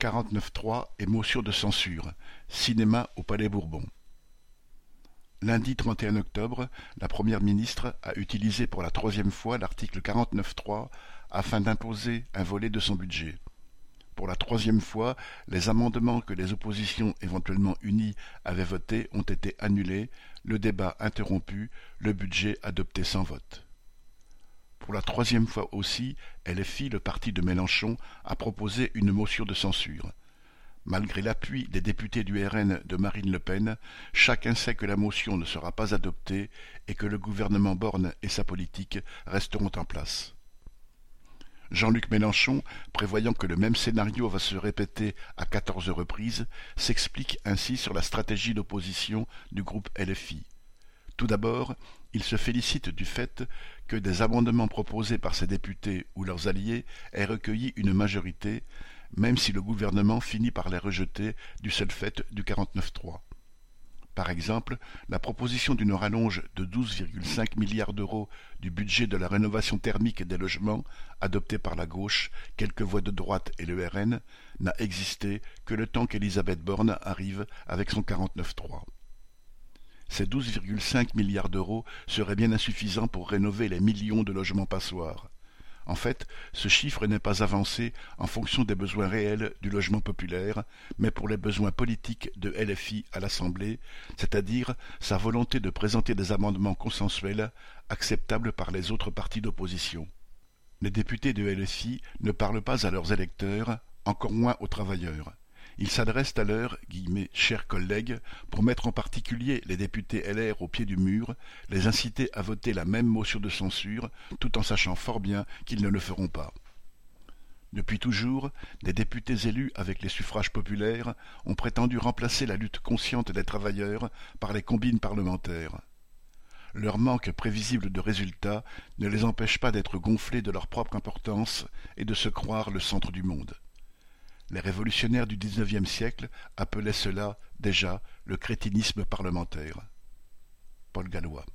49.3 et motion de censure. Cinéma au Palais Bourbon. Lundi 31 octobre, la Première ministre a utilisé pour la troisième fois l'article 49.3 afin d'imposer un volet de son budget. Pour la troisième fois, les amendements que les oppositions éventuellement unies avaient votés ont été annulés, le débat interrompu, le budget adopté sans vote. Pour la troisième fois aussi, LFI, le parti de Mélenchon, a proposé une motion de censure. Malgré l'appui des députés du RN de Marine Le Pen, chacun sait que la motion ne sera pas adoptée et que le gouvernement Borne et sa politique resteront en place. Jean-Luc Mélenchon, prévoyant que le même scénario va se répéter à quatorze reprises, s'explique ainsi sur la stratégie d'opposition du groupe LFI. Tout d'abord, il se félicite du fait que des amendements proposés par ses députés ou leurs alliés aient recueilli une majorité, même si le gouvernement finit par les rejeter du seul fait du 49-3. Par exemple, la proposition d'une rallonge de 12,5 milliards d'euros du budget de la rénovation thermique des logements, adoptée par la gauche, quelques voix de droite et le RN, n'a existé que le temps qu'Elisabeth Borne arrive avec son 49-3. Ces 12,5 milliards d'euros seraient bien insuffisants pour rénover les millions de logements passoires. En fait, ce chiffre n'est pas avancé en fonction des besoins réels du logement populaire, mais pour les besoins politiques de LFI à l'Assemblée, c'est-à-dire sa volonté de présenter des amendements consensuels acceptables par les autres partis d'opposition. Les députés de LFI ne parlent pas à leurs électeurs, encore moins aux travailleurs. Ils s'adressent à leurs « chers collègues » pour mettre en particulier les députés LR au pied du mur, les inciter à voter la même motion de censure, tout en sachant fort bien qu'ils ne le feront pas. Depuis toujours, des députés élus avec les suffrages populaires ont prétendu remplacer la lutte consciente des travailleurs par les combines parlementaires. Leur manque prévisible de résultats ne les empêche pas d'être gonflés de leur propre importance et de se croire le centre du monde. Les révolutionnaires du XIXe siècle appelaient cela déjà le crétinisme parlementaire. Paul Gallois